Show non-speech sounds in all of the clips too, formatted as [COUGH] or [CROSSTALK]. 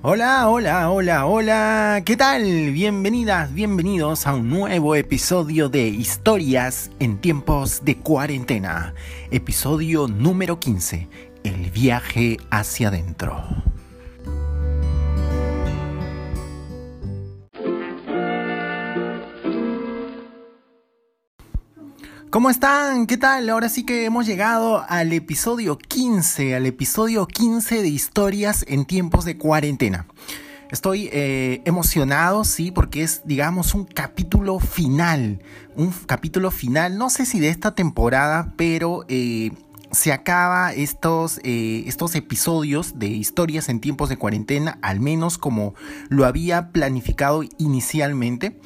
Hola, hola, hola, hola, ¿qué tal? Bienvenidas, bienvenidos a un nuevo episodio de Historias en tiempos de cuarentena, episodio número 15, el viaje hacia adentro. ¿Cómo están? ¿Qué tal? Ahora sí que hemos llegado al episodio 15, al episodio 15 de historias en tiempos de cuarentena. Estoy eh, emocionado, sí, porque es, digamos, un capítulo final. Un capítulo final, no sé si de esta temporada, pero eh, se acaba estos, eh, estos episodios de historias en tiempos de cuarentena, al menos como lo había planificado inicialmente.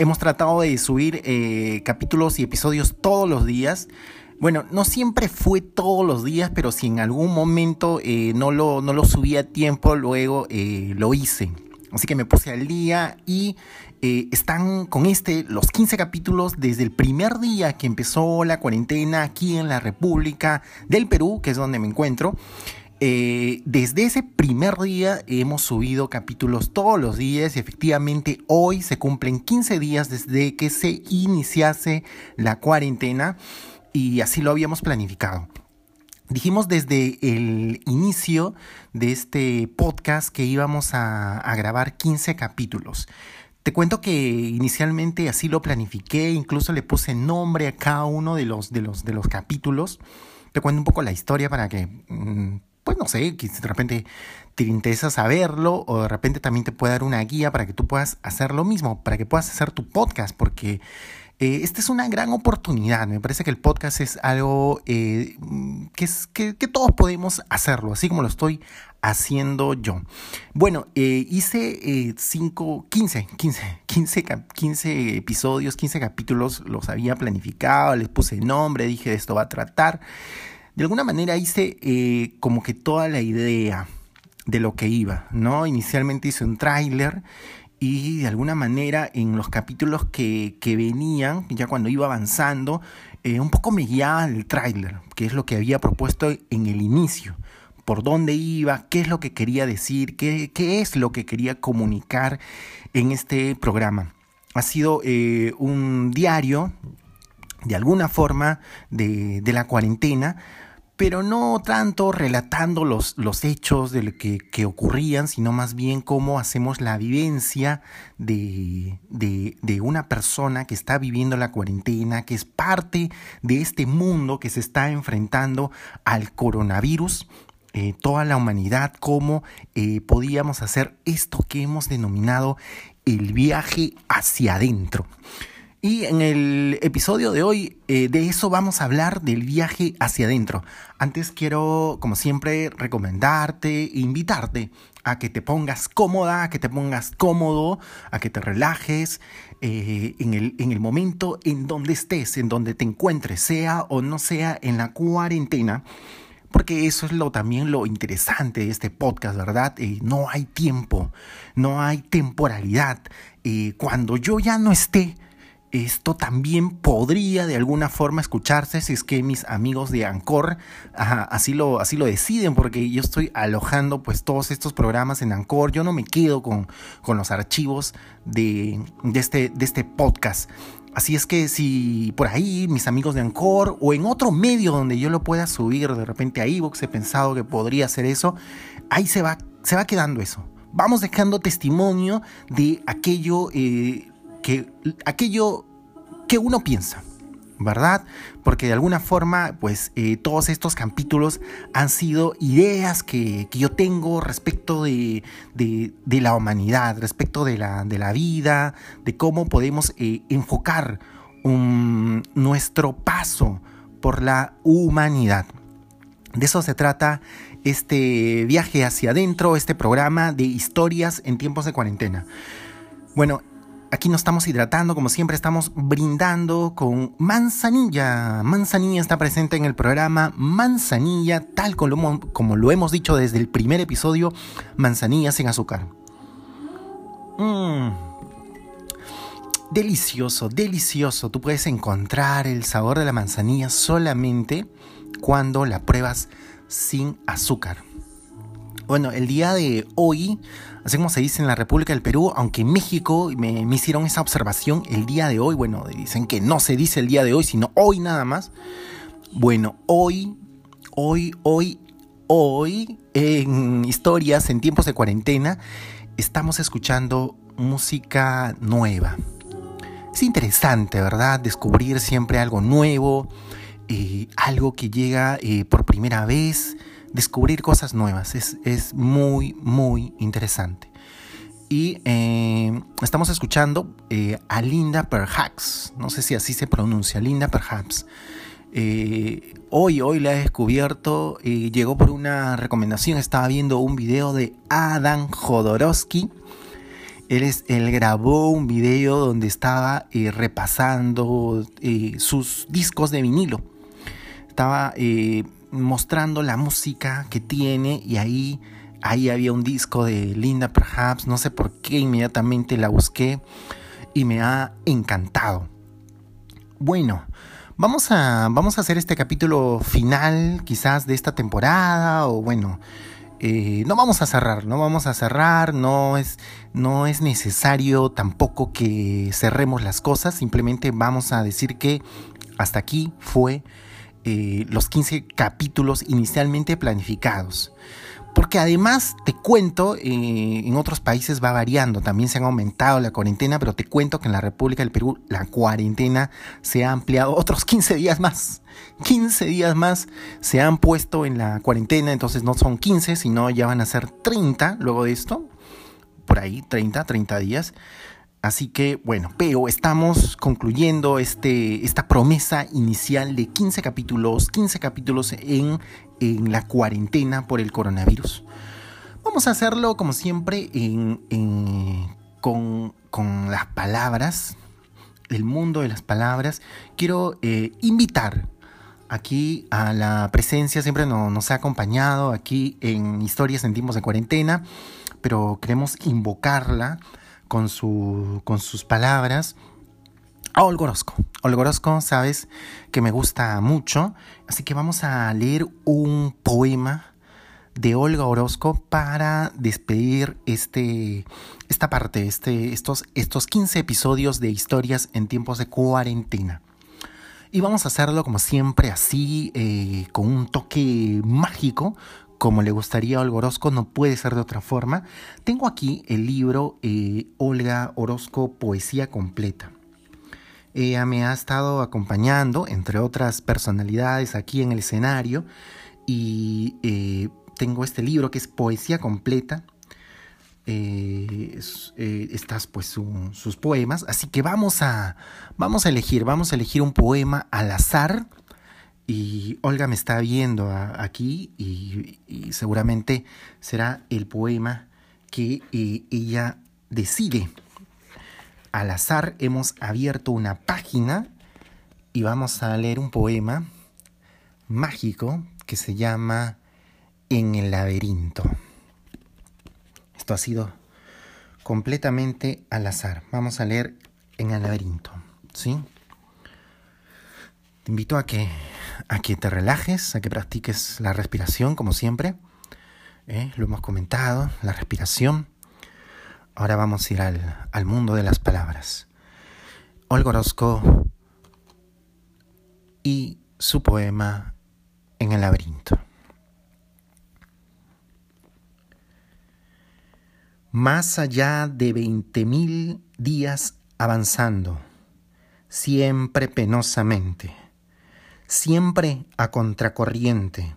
Hemos tratado de subir eh, capítulos y episodios todos los días. Bueno, no siempre fue todos los días, pero si en algún momento eh, no, lo, no lo subí a tiempo, luego eh, lo hice. Así que me puse al día y están con este los 15 capítulos desde el primer día que empezó la cuarentena aquí en la República del Perú, que es donde me encuentro. Eh, desde ese primer día hemos subido capítulos todos los días y efectivamente hoy se cumplen 15 días desde que se iniciase la cuarentena y así lo habíamos planificado. Dijimos desde el inicio de este podcast que íbamos a, grabar 15 capítulos. Te cuento que inicialmente así lo planifiqué, incluso le puse nombre a cada uno de los, de los, de los capítulos. Te cuento un poco la historia para que mm, pues no sé, de repente te interesa saberlo o de repente también te puede dar una guía para que tú puedas hacer lo mismo, para que puedas hacer tu podcast, porque eh, esta es una gran oportunidad. Me parece que el podcast es algo eh, que, es, que, todos podemos hacerlo, así como lo estoy haciendo yo. Bueno, eh, hice 5, 15, 15, 15, 15 episodios, 15 capítulos, los había planificado, les puse nombre, dije esto va a tratar de alguna manera hice eh, como que toda la idea de lo que iba, ¿no? Inicialmente hice un tráiler y de alguna manera en los capítulos que, que venían, ya cuando iba avanzando, eh, un poco me guiaba el tráiler, que es lo que había propuesto en el inicio, por dónde iba, qué es lo que quería decir, qué, qué es lo que quería comunicar en este programa. Ha sido eh, un diario de alguna forma de, de la cuarentena, pero no tanto relatando los, los hechos de lo que, que, ocurrían, sino más bien cómo hacemos la vivencia de, de, de, una persona que está viviendo la cuarentena, que es parte de este mundo que se está enfrentando al coronavirus. Eh, toda la humanidad, cómo eh, podíamos hacer esto que hemos denominado el viaje hacia adentro. Y en el episodio de hoy eh, de eso vamos a hablar del viaje hacia adentro. Antes quiero, como siempre, recomendarte, invitarte a que te pongas cómoda, a que te pongas cómodo, a que te relajes eh, en, el, en el momento en donde estés, en donde te encuentres, sea o no sea en la cuarentena. Porque eso es lo también lo interesante de este podcast, ¿verdad? Eh, no hay tiempo, no hay temporalidad. cuando yo ya no esté, esto también podría de alguna forma escucharse si es que mis amigos de Anchor así, lo, así lo deciden, porque yo estoy alojando pues todos estos programas en Anchor. Yo no me quedo con, con los archivos de, de, este, de este podcast. Así es que si por ahí mis amigos de Anchor o en otro medio donde yo lo pueda subir de repente a iVoox, he pensado que podría hacer eso, ahí se va, se va quedando eso. Vamos dejando testimonio de aquello eh, que aquello que uno piensa, ¿verdad? Porque de alguna forma, pues eh, todos estos capítulos han sido ideas que, yo tengo respecto de, la humanidad, respecto de la, de la, vida, de cómo podemos eh, enfocar nuestro paso por la humanidad. De eso se trata este viaje hacia adentro, este programa de historias en tiempos de cuarentena. Bueno, Aquí nos estamos hidratando, como siempre estamos brindando con manzanilla. Manzanilla está presente en el programa Manzanilla, tal como, lo hemos dicho desde el primer episodio, manzanilla sin azúcar. Mmm. Delicioso, delicioso. Tú puedes encontrar el sabor de la manzanilla solamente cuando la pruebas sin azúcar. Bueno, el día de hoy, así como se dice en la República del Perú, aunque en México me, hicieron esa observación, el día de hoy, bueno, dicen que no se dice el día de hoy, sino hoy nada más. Bueno, hoy, hoy, hoy, hoy, en historias, en tiempos de cuarentena, estamos escuchando música nueva. Es interesante, ¿verdad? Descubrir siempre algo nuevo, eh, algo que llega eh, por primera vez descubrir cosas nuevas. Es, muy, muy interesante. Y eh, estamos escuchando eh, a Linda Perhaps. No sé si así se pronuncia, Linda Perhaps. Eh, hoy, hoy la he descubierto. llegó por una recomendación. Estaba viendo un video de Adam Jodorowsky. Él, es, él grabó un video donde estaba repasando sus discos de vinilo. Estaba mostrando la música que tiene y ahí, ahí había un disco de Linda Perhaps, no sé por qué inmediatamente la busqué y me ha encantado. Bueno, vamos a, vamos a hacer este capítulo final quizás de esta temporada o bueno, eh, no vamos a cerrar, no vamos a cerrar, no es, no es necesario tampoco que cerremos las cosas, simplemente vamos a decir que hasta aquí fue eh, los 15 capítulos inicialmente planificados. Porque además te cuento, eh, en otros países va variando, también se han aumentado la cuarentena, pero te cuento que en la República del Perú la cuarentena se ha ampliado [LAUGHS] otros 15 días más. 15 días más se han puesto en la cuarentena, entonces no son 15, sino ya van a ser 30 luego de esto, por ahí 30, 30 días. Así que bueno, pero estamos concluyendo este, esta promesa inicial de 15 capítulos, 15 capítulos en, en la cuarentena por el coronavirus. Vamos a hacerlo como siempre con, las palabras, el mundo de las palabras. Quiero eh, invitar aquí a la presencia, siempre nos ha acompañado aquí en Historias en tiempos de cuarentena, pero queremos invocarla con, su, con sus palabras a Olga Orozco. Olga Orozco, sabes que me gusta mucho, así que vamos a leer un poema de Olga Orozco para despedir este, esta parte, este, estos, estos 15 episodios de historias en tiempos de cuarentena. Y vamos a hacerlo como siempre así, eh, con un toque mágico, como le gustaría Olga Orozco, no puede ser de otra forma. Tengo aquí el libro eh, Olga Orozco Poesía Completa. Ella me ha estado acompañando, entre otras personalidades, aquí en el escenario y eh, tengo este libro que es Poesía Completa. Eh, estas pues sus poemas, así que vamos a, vamos a elegir, vamos a elegir un poema al azar y Olga me está viendo aquí y, seguramente será el poema que eh, ella decide. Al azar hemos abierto una página y vamos a leer un poema mágico que se llama En el laberinto. Esto ha sido completamente al azar. Vamos a leer En el laberinto, ¿sí? Te invito a que a que te relajes, a que practiques la respiración como siempre. ¿eh? Lo hemos comentado, la respiración. Ahora vamos a ir al, al mundo de las palabras. Olga Orozco y su poema En el laberinto. Más allá de veinte mil días avanzando, siempre penosamente siempre a contracorriente,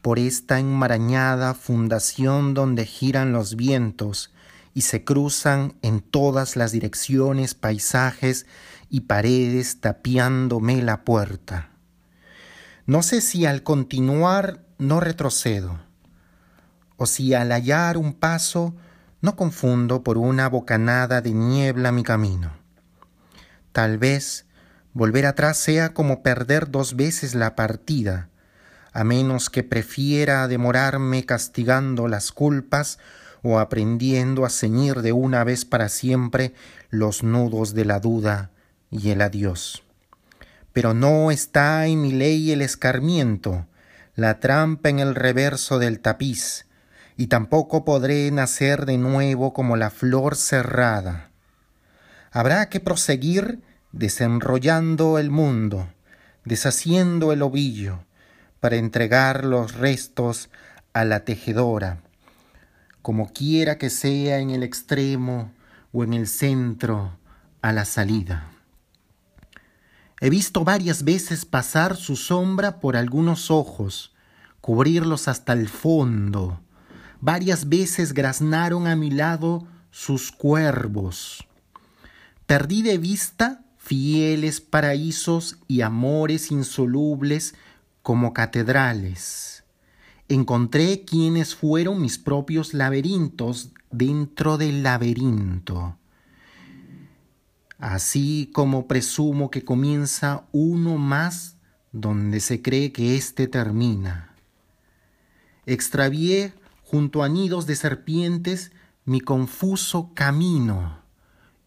por esta enmarañada fundación donde giran los vientos y se cruzan en todas las direcciones paisajes y paredes tapiándome la puerta. No sé si al continuar no retrocedo, o si al hallar un paso no confundo por una bocanada de niebla mi camino. Tal vez Volver atrás sea como perder dos veces la partida, a menos que prefiera demorarme castigando las culpas o aprendiendo a ceñir de una vez para siempre los nudos de la duda y el adiós. Pero no está en mi ley el escarmiento, la trampa en el reverso del tapiz, y tampoco podré nacer de nuevo como la flor cerrada. Habrá que proseguir desenrollando el mundo, deshaciendo el ovillo, para entregar los restos a la tejedora, como quiera que sea en el extremo o en el centro, a la salida. He visto varias veces pasar su sombra por algunos ojos, cubrirlos hasta el fondo. Varias veces graznaron a mi lado sus cuervos. Perdí de vista fieles paraísos y amores insolubles como catedrales. Encontré quienes fueron mis propios laberintos dentro del laberinto. Así como presumo que comienza uno más donde se cree que éste termina. Extravié junto a nidos de serpientes mi confuso camino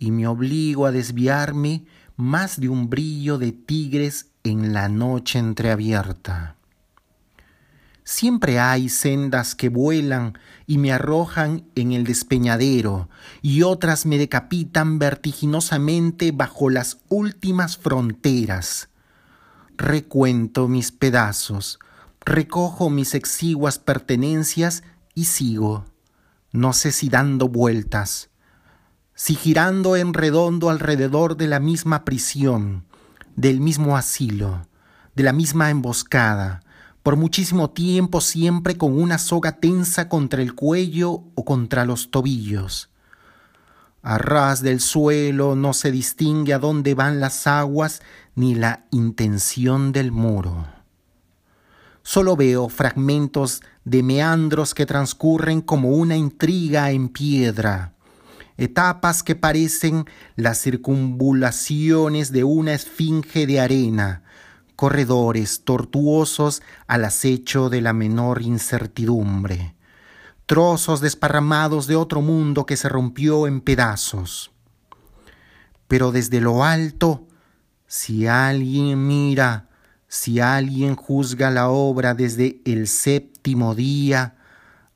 y me obligo a desviarme más de un brillo de tigres en la noche entreabierta. Siempre hay sendas que vuelan y me arrojan en el despeñadero, y otras me decapitan vertiginosamente bajo las últimas fronteras. Recuento mis pedazos, recojo mis exiguas pertenencias y sigo, no sé si dando vueltas, si girando en redondo alrededor de la misma prisión, del mismo asilo, de la misma emboscada, por muchísimo tiempo siempre con una soga tensa contra el cuello o contra los tobillos. A ras del suelo no se distingue a dónde van las aguas ni la intención del muro. Solo veo fragmentos de meandros que transcurren como una intriga en piedra etapas que parecen las circunvulaciones de una esfinge de arena, corredores tortuosos al acecho de la menor incertidumbre, trozos desparramados de otro mundo que se rompió en pedazos. Pero desde lo alto, si alguien mira, si alguien juzga la obra desde el séptimo día,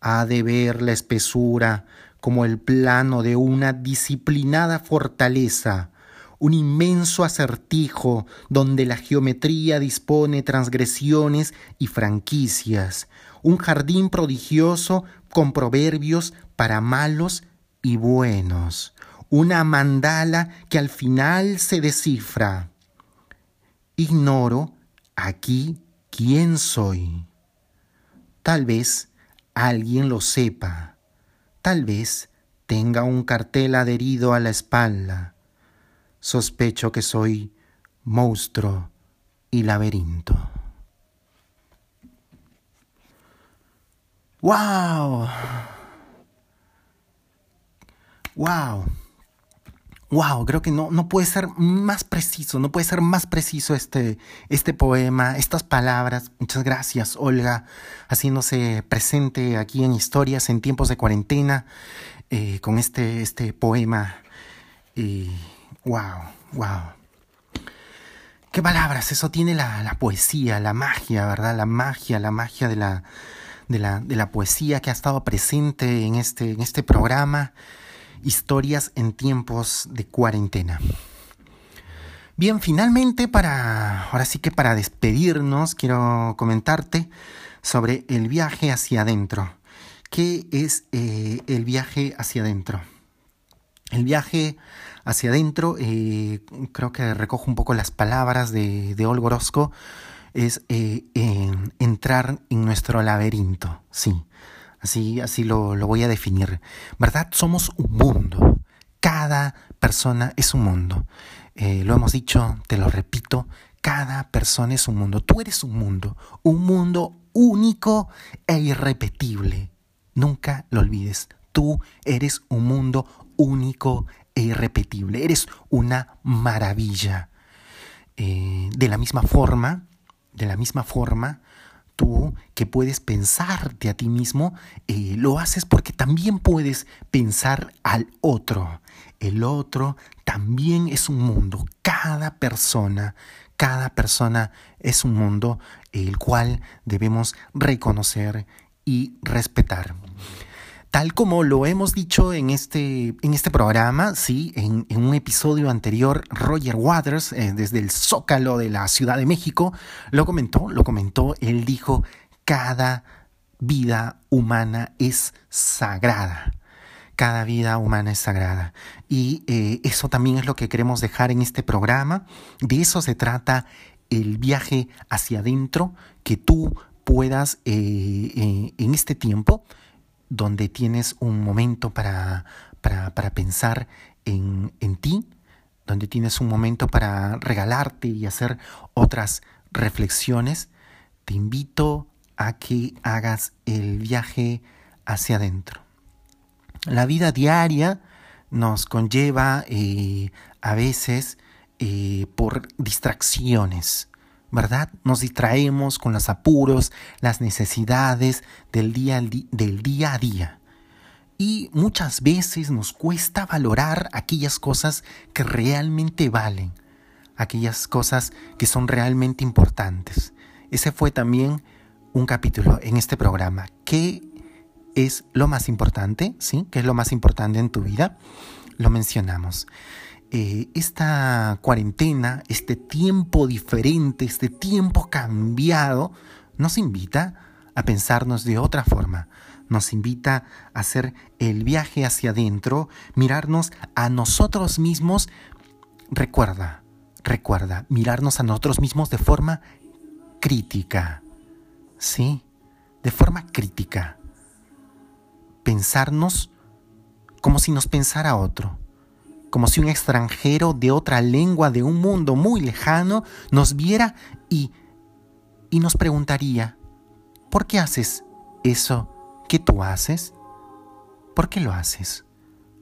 ha de ver la espesura como el plano de una disciplinada fortaleza, un inmenso acertijo donde la geometría dispone transgresiones y franquicias, un jardín prodigioso con proverbios para malos y buenos, una mandala que al final se descifra. Ignoro aquí quién soy. Tal vez alguien lo sepa Tal vez tenga un cartel adherido a la espalda. Sospecho que soy monstruo y laberinto. ¡Wow! ¡Wow! Wow, creo que no, no puede ser más preciso, no puede ser más preciso este, este poema, estas palabras. Muchas gracias, Olga, haciéndose presente aquí en Historias en tiempos de cuarentena eh, con este, este poema. Wow, wow. Qué palabras, eso tiene la, la, poesía, la magia, ¿verdad? La magia, la magia de la, de la, de la poesía que ha estado presente en este, en este programa historias en tiempos de cuarentena. Bien, finalmente para, ahora sí que para despedirnos, quiero comentarte sobre el viaje hacia adentro. ¿Qué es eh, el viaje hacia adentro? El viaje hacia adentro, eh, creo que recojo un poco las palabras de, de es eh, entrar en nuestro laberinto, sí. Así, así lo, lo voy a definir. ¿Verdad? Somos un mundo. Cada persona es un mundo. Eh, lo hemos dicho, te lo repito, cada persona es un mundo. Tú eres un mundo, un mundo único e irrepetible. Nunca lo olvides. Tú eres un mundo único e irrepetible. Eres una maravilla. Eh, de la misma forma, de la misma forma, tú que puedes pensarte a ti mismo, eh, lo haces porque también puedes pensar al otro. El otro también es un mundo. Cada persona, cada persona es un mundo el cual debemos reconocer y respetar. Tal como lo hemos dicho en este, en este programa, sí, en, un episodio anterior, Roger Waters, eh, desde el Zócalo de la Ciudad de México, lo comentó, lo comentó, él dijo, cada vida humana es sagrada. Cada vida humana es sagrada. Y eh, eso también es lo que queremos dejar en este programa. De eso se trata el viaje hacia adentro, que tú puedas eh, en este tiempo donde tienes un momento para, para, pensar en, en ti, donde tienes un momento para regalarte y hacer otras reflexiones, te invito a que hagas el viaje hacia adentro. La vida diaria nos conlleva eh, a veces eh, por distracciones. ¿Verdad? Nos distraemos con los apuros, las necesidades del día, del día a día. Y muchas veces nos cuesta valorar aquellas cosas que realmente valen, aquellas cosas que son realmente importantes. Ese fue también un capítulo en este programa. ¿Qué es lo más importante? ¿Sí? ¿Qué es lo más importante en tu vida? Lo mencionamos. Eh, esta cuarentena, este tiempo diferente, este tiempo cambiado, nos invita a pensarnos de otra forma. Nos invita a hacer el viaje hacia adentro, mirarnos a nosotros mismos. Recuerda, recuerda, mirarnos a nosotros mismos de forma crítica. ¿Sí? De forma crítica. Pensarnos como si nos pensara otro como si un extranjero de otra lengua, de un mundo muy lejano, nos viera y, y nos preguntaría, ¿por qué haces eso que tú haces? ¿Por qué lo haces?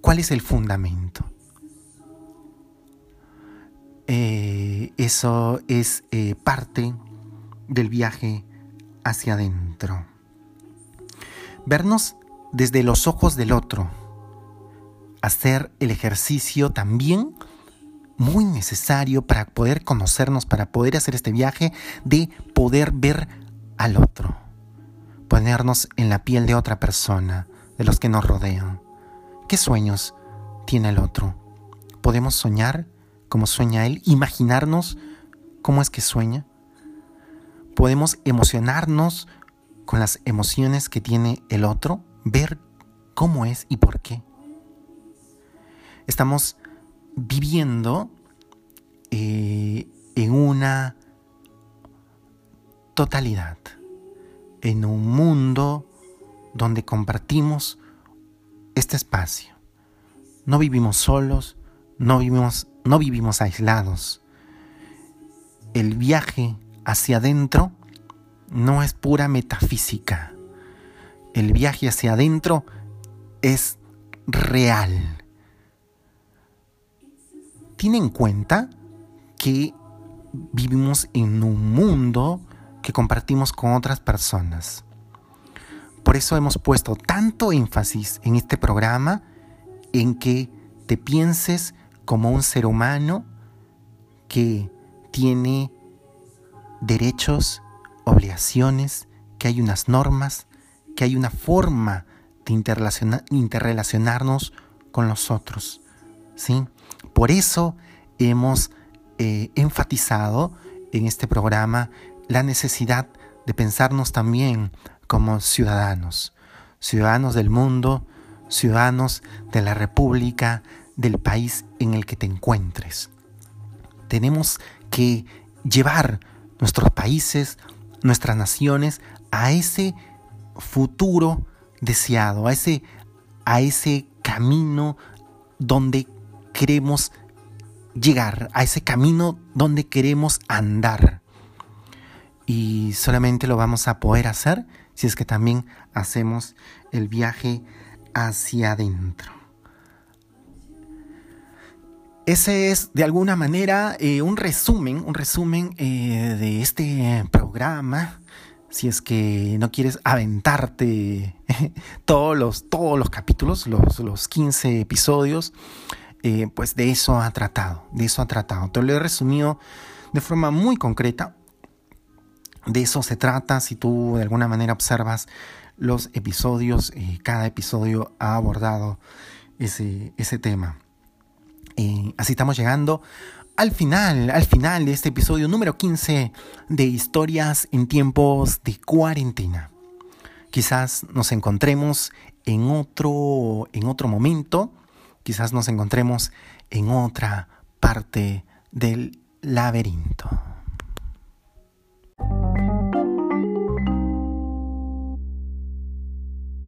¿Cuál es el fundamento? Eh, eso es eh, parte del viaje hacia adentro. Vernos desde los ojos del otro hacer el ejercicio también muy necesario para poder conocernos, para poder hacer este viaje, de poder ver al otro, ponernos en la piel de otra persona, de los que nos rodean. ¿Qué sueños tiene el otro? ¿Podemos soñar como sueña él? ¿Imaginarnos cómo es que sueña? ¿Podemos emocionarnos con las emociones que tiene el otro? ¿Ver cómo es y por qué? Estamos viviendo eh, en una totalidad, en un mundo donde compartimos este espacio. No vivimos solos, no vivimos, no vivimos aislados. El viaje hacia adentro no es pura metafísica. El viaje hacia adentro es real tiene en cuenta que vivimos en un mundo que compartimos con otras personas. Por eso hemos puesto tanto énfasis en este programa en que te pienses como un ser humano que tiene derechos, obligaciones, que hay unas normas, que hay una forma de interrelacionarnos con los otros. ¿sí? Por eso hemos eh, enfatizado en este programa la necesidad de pensarnos también como ciudadanos, ciudadanos del mundo, ciudadanos de la República, del país en el que te encuentres. Tenemos que llevar nuestros países, nuestras naciones a ese futuro deseado, a ese, a ese camino donde queremos llegar, a ese camino donde queremos andar. Y solamente lo vamos a poder hacer si es que también hacemos el viaje hacia adentro. Ese es de alguna manera eh, un resumen, un resumen eh, de este programa. Si es que no quieres aventarte [LAUGHS] todos los, todos los capítulos, los, los 15 episodios, eh, pues de eso ha tratado, de eso ha tratado. Te lo he resumido de forma muy concreta. De eso se trata, si tú de alguna manera observas los episodios, eh, cada episodio ha abordado ese, ese tema. Eh, así estamos llegando al final, al final de este episodio número 15 de historias en tiempos de cuarentena. Quizás nos encontremos en otro, en otro momento, quizás nos encontremos en otra parte del laberinto.